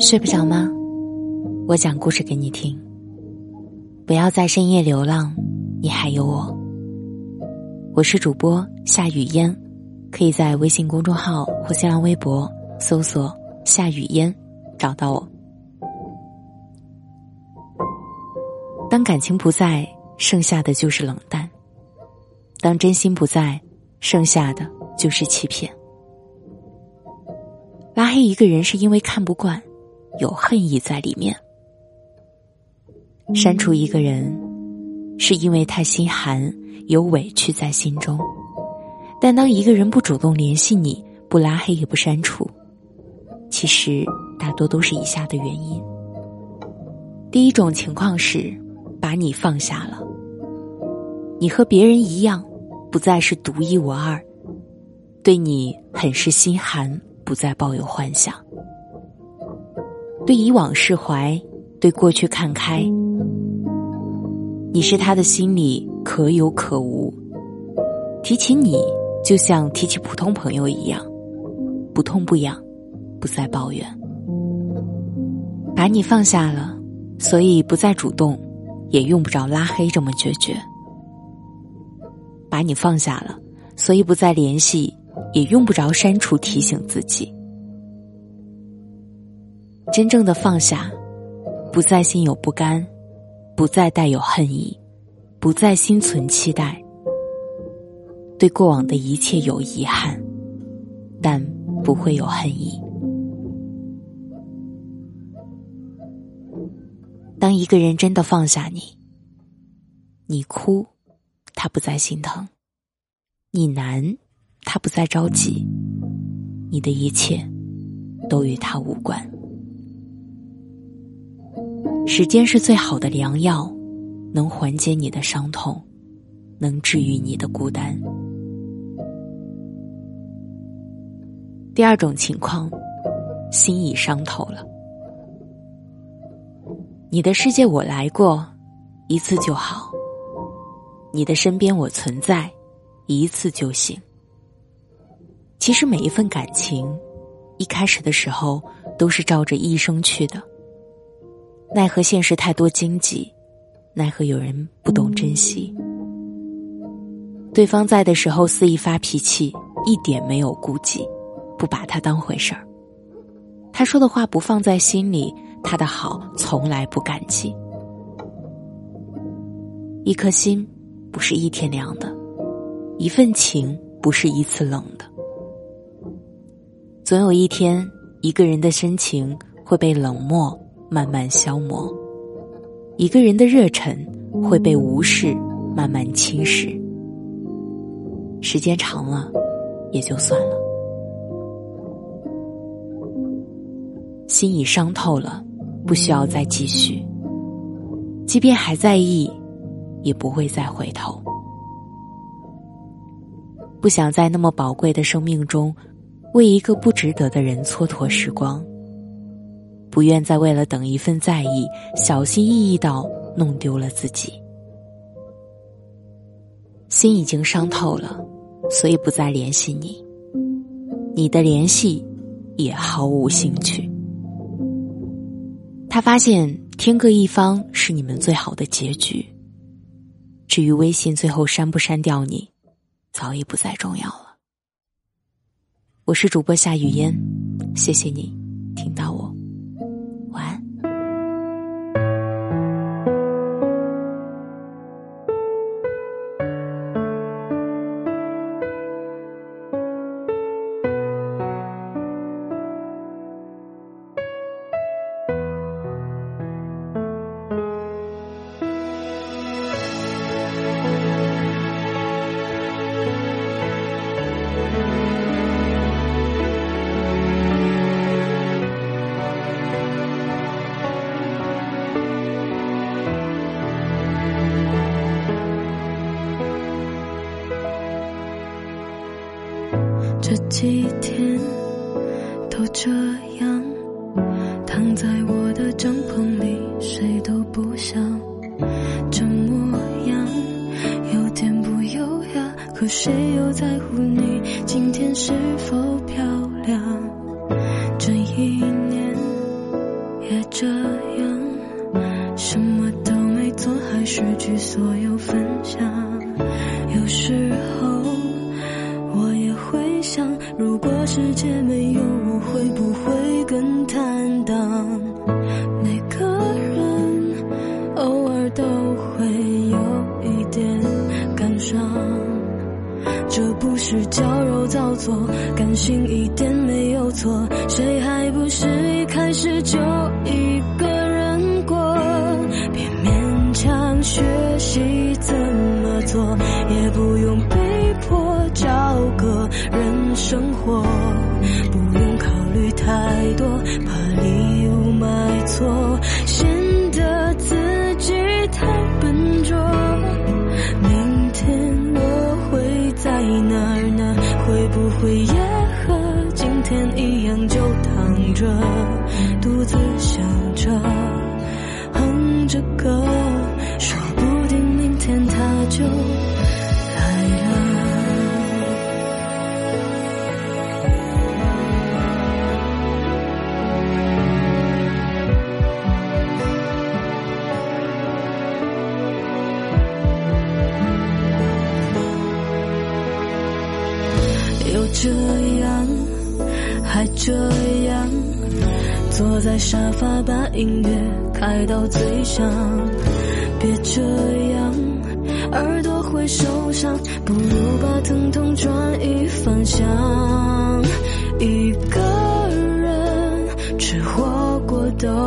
睡不着吗？我讲故事给你听。不要在深夜流浪，你还有我。我是主播夏雨嫣，可以在微信公众号或新浪微博搜索“夏雨嫣”找到我。当感情不在，剩下的就是冷淡；当真心不在，剩下的就是欺骗。拉黑一个人是因为看不惯，有恨意在里面；删除一个人，是因为太心寒，有委屈在心中。但当一个人不主动联系你，不拉黑也不删除，其实大多都是以下的原因：第一种情况是把你放下了，你和别人一样，不再是独一无二，对你很是心寒。不再抱有幻想，对以往释怀，对过去看开。你是他的心里可有可无，提起你就像提起普通朋友一样，不痛不痒，不再抱怨。把你放下了，所以不再主动，也用不着拉黑这么决绝。把你放下了，所以不再联系。也用不着删除提醒自己。真正的放下，不再心有不甘，不再带有恨意，不再心存期待。对过往的一切有遗憾，但不会有恨意。当一个人真的放下你，你哭，他不再心疼；你难。他不再着急，你的一切都与他无关。时间是最好的良药，能缓解你的伤痛，能治愈你的孤单。第二种情况，心已伤透了。你的世界我来过一次就好，你的身边我存在一次就行。其实每一份感情，一开始的时候都是照着一生去的。奈何现实太多荆棘，奈何有人不懂珍惜。对方在的时候肆意发脾气，一点没有顾忌，不把他当回事儿。他说的话不放在心里，他的好从来不感激。一颗心不是一天凉的，一份情不是一次冷的。总有一天，一个人的深情会被冷漠慢慢消磨，一个人的热忱会被无视慢慢侵蚀。时间长了，也就算了。心已伤透了，不需要再继续。即便还在意，也不会再回头。不想在那么宝贵的生命中。为一个不值得的人蹉跎时光，不愿再为了等一份在意，小心翼翼到弄丢了自己。心已经伤透了，所以不再联系你。你的联系也毫无兴趣。他发现天各一方是你们最好的结局。至于微信最后删不删掉你，早已不再重要了。我是主播夏雨嫣，谢谢你听到我。几天都这样躺在我的帐篷里谁都不想这模样有点不优雅可谁又在乎你？今天是否漂亮这一年也这样。什么都没做还失去所有分如果世界没有我，会不会更坦荡？每个人偶尔都会有一点感伤，这不是矫揉造作，感性一点没有错，谁还不是一开始就一个太多，怕礼物买错，显得自己太笨拙。明天我会在哪儿呢？会不会也和今天一样就躺着，独自想着，哼着歌，说不定明天他就来了。还这样，坐在沙发把音乐开到最响。别这样，耳朵会受伤，不如把疼痛转移方向。一个人吃火锅都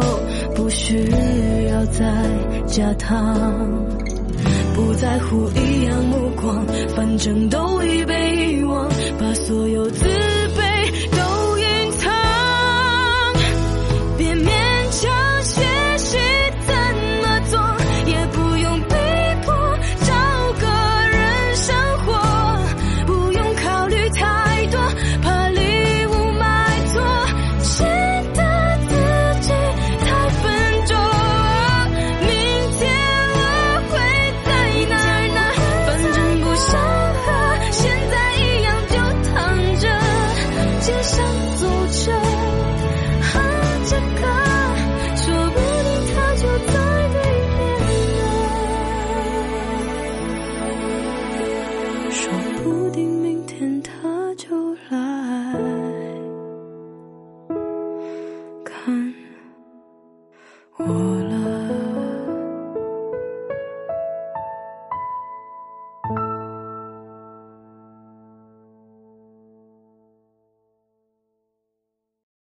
不需要再加糖。不在乎异样目光，反正都已被遗忘，把所有自